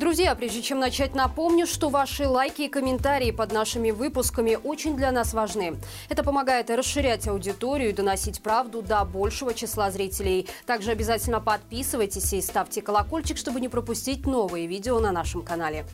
Друзья, прежде чем начать, напомню, что ваши лайки и комментарии под нашими выпусками очень для нас важны. Это помогает расширять аудиторию и доносить правду до большего числа зрителей. Также обязательно подписывайтесь и ставьте колокольчик, чтобы не пропустить новые видео на нашем канале.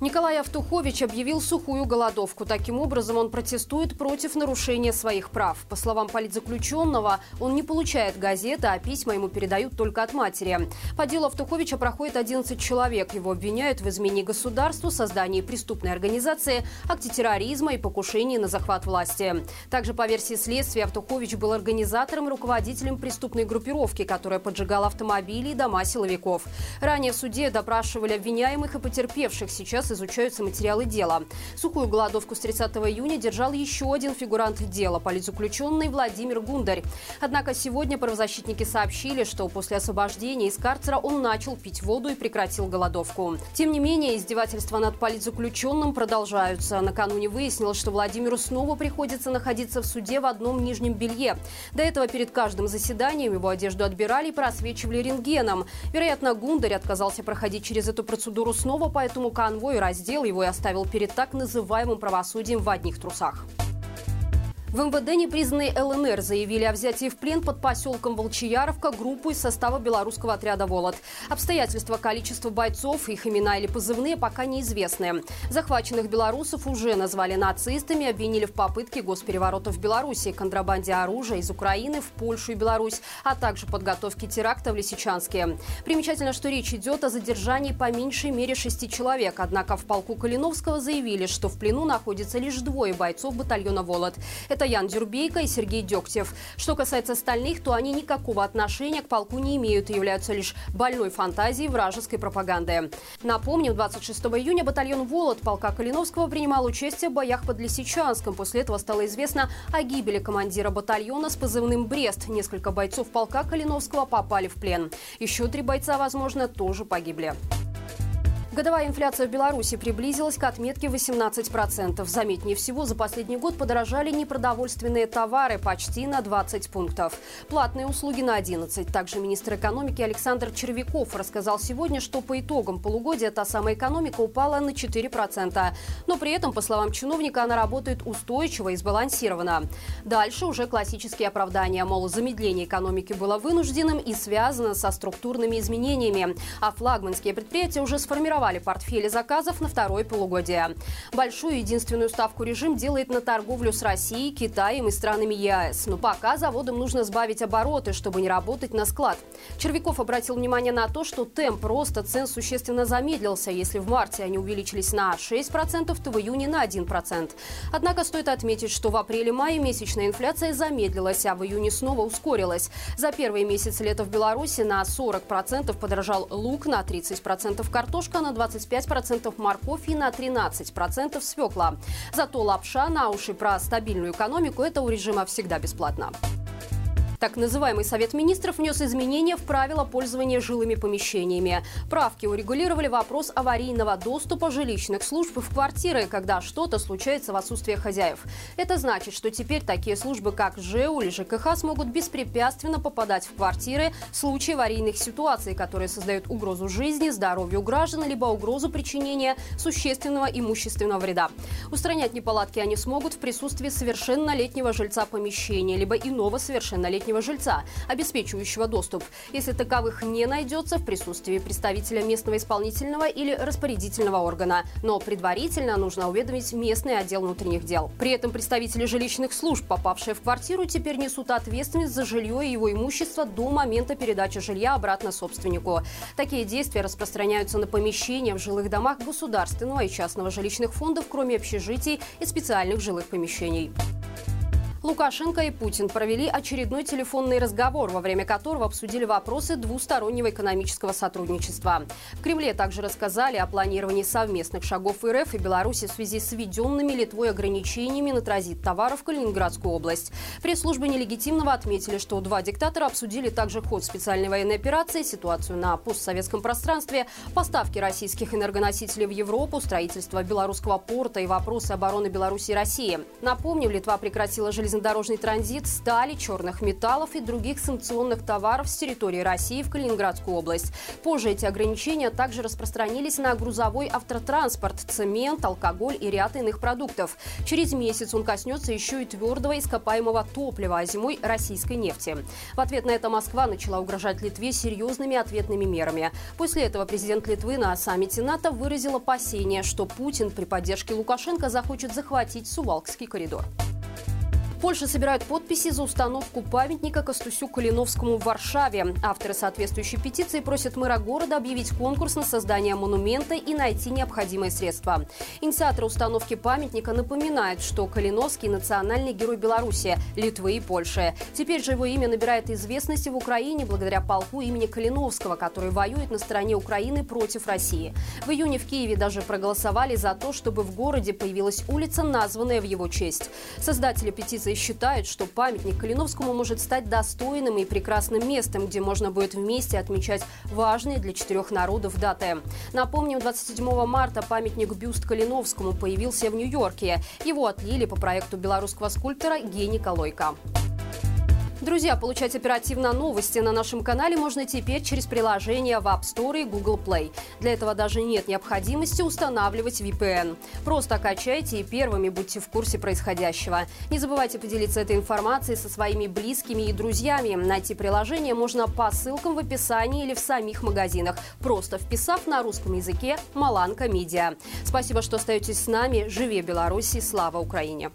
Николай Автухович объявил сухую голодовку. Таким образом, он протестует против нарушения своих прав. По словам политзаключенного, он не получает газеты, а письма ему передают только от матери. По делу Автуховича проходит 11 человек. Его обвиняют в измене государству, создании преступной организации, акте терроризма и покушении на захват власти. Также, по версии следствия, Автухович был организатором и руководителем преступной группировки, которая поджигала автомобили и дома силовиков. Ранее в суде допрашивали обвиняемых и потерпевших. Сейчас изучаются материалы дела. Сухую голодовку с 30 июня держал еще один фигурант дела – политзаключенный Владимир Гундарь. Однако сегодня правозащитники сообщили, что после освобождения из карцера он начал пить воду и прекратил голодовку. Тем не менее, издевательства над политзаключенным продолжаются. Накануне выяснилось, что Владимиру снова приходится находиться в суде в одном нижнем белье. До этого перед каждым заседанием его одежду отбирали и просвечивали рентгеном. Вероятно, Гундарь отказался проходить через эту процедуру снова, поэтому конвой раздел его и оставил перед так называемым правосудием в одних трусах. В МВД непризнанные ЛНР заявили о взятии в плен под поселком Волчияровка группу из состава белорусского отряда «Волод». Обстоятельства количества бойцов, их имена или позывные пока неизвестны. Захваченных белорусов уже назвали нацистами, обвинили в попытке госпереворота в Беларуси, контрабанде оружия из Украины в Польшу и Беларусь, а также подготовке теракта в Лисичанске. Примечательно, что речь идет о задержании по меньшей мере шести человек. Однако в полку Калиновского заявили, что в плену находится лишь двое бойцов батальона «Волод». Это Ян Дюрбейко и Сергей Дегтев. Что касается остальных, то они никакого отношения к полку не имеют и являются лишь больной фантазией вражеской пропаганды. Напомню, 26 июня батальон «Волод» полка Калиновского принимал участие в боях под Лисичанском. После этого стало известно о гибели командира батальона с позывным «Брест». Несколько бойцов полка Калиновского попали в плен. Еще три бойца, возможно, тоже погибли. Годовая инфляция в Беларуси приблизилась к отметке 18%. Заметнее всего, за последний год подорожали непродовольственные товары почти на 20 пунктов. Платные услуги на 11. Также министр экономики Александр Червяков рассказал сегодня, что по итогам полугодия та самая экономика упала на 4%. Но при этом, по словам чиновника, она работает устойчиво и сбалансированно. Дальше уже классические оправдания, мол, замедление экономики было вынужденным и связано со структурными изменениями. А флагманские предприятия уже сформировали сформировали портфели заказов на второе полугодие. Большую единственную ставку режим делает на торговлю с Россией, Китаем и странами ЕАЭС. Но пока заводам нужно сбавить обороты, чтобы не работать на склад. Червяков обратил внимание на то, что темп роста цен существенно замедлился. Если в марте они увеличились на 6%, то в июне на 1%. Однако стоит отметить, что в апреле-мае месячная инфляция замедлилась, а в июне снова ускорилась. За первые месяцы лета в Беларуси на 40% подорожал лук, на 30% картошка, на на 25% морковь и на 13% свекла. Зато лапша на уши про стабильную экономику – это у режима всегда бесплатно. Так называемый Совет министров внес изменения в правила пользования жилыми помещениями. Правки урегулировали вопрос аварийного доступа жилищных служб в квартиры, когда что-то случается в отсутствие хозяев. Это значит, что теперь такие службы, как ЖЭУ или ЖКХ, смогут беспрепятственно попадать в квартиры в случае аварийных ситуаций, которые создают угрозу жизни, здоровью граждан, либо угрозу причинения существенного имущественного вреда. Устранять неполадки они смогут в присутствии совершеннолетнего жильца помещения, либо иного совершеннолетнего летнего жильца, обеспечивающего доступ, если таковых не найдется в присутствии представителя местного исполнительного или распорядительного органа. Но предварительно нужно уведомить местный отдел внутренних дел. При этом представители жилищных служб, попавшие в квартиру, теперь несут ответственность за жилье и его имущество до момента передачи жилья обратно собственнику. Такие действия распространяются на помещения в жилых домах государственного и частного жилищных фондов, кроме общежитий и специальных жилых помещений. Лукашенко и Путин провели очередной телефонный разговор, во время которого обсудили вопросы двустороннего экономического сотрудничества. В Кремле также рассказали о планировании совместных шагов РФ и Беларуси в связи с введенными Литвой ограничениями на транзит товаров в Калининградскую область. Пресс-службы нелегитимного отметили, что два диктатора обсудили также ход специальной военной операции, ситуацию на постсоветском пространстве, поставки российских энергоносителей в Европу, строительство белорусского порта и вопросы обороны Беларуси и России. Напомню, Литва прекратила железобетонные железнодорожный транзит стали, черных металлов и других санкционных товаров с территории России в Калининградскую область. Позже эти ограничения также распространились на грузовой автотранспорт, цемент, алкоголь и ряд иных продуктов. Через месяц он коснется еще и твердого ископаемого топлива, а зимой – российской нефти. В ответ на это Москва начала угрожать Литве серьезными ответными мерами. После этого президент Литвы на саммите НАТО выразил опасение, что Путин при поддержке Лукашенко захочет захватить Сувалкский коридор. Польша собирают подписи за установку памятника Костусю Калиновскому в Варшаве. Авторы соответствующей петиции просят мэра города объявить конкурс на создание монумента и найти необходимые средства. Инициаторы установки памятника напоминают, что Калиновский – национальный герой Беларуси, Литвы и Польши. Теперь же его имя набирает известности в Украине благодаря полку имени Калиновского, который воюет на стороне Украины против России. В июне в Киеве даже проголосовали за то, чтобы в городе появилась улица, названная в его честь. Создатели петиции организации считают, что памятник Калиновскому может стать достойным и прекрасным местом, где можно будет вместе отмечать важные для четырех народов даты. Напомним, 27 марта памятник бюст Калиновскому появился в Нью-Йорке. Его отлили по проекту белорусского скульптора Гени Колойко. Друзья, получать оперативно новости на нашем канале можно теперь через приложение в App Store и Google Play. Для этого даже нет необходимости устанавливать VPN. Просто качайте и первыми будьте в курсе происходящего. Не забывайте поделиться этой информацией со своими близкими и друзьями. Найти приложение можно по ссылкам в описании или в самих магазинах, просто вписав на русском языке «Маланка Медиа». Спасибо, что остаетесь с нами. Живи Беларусь и слава Украине!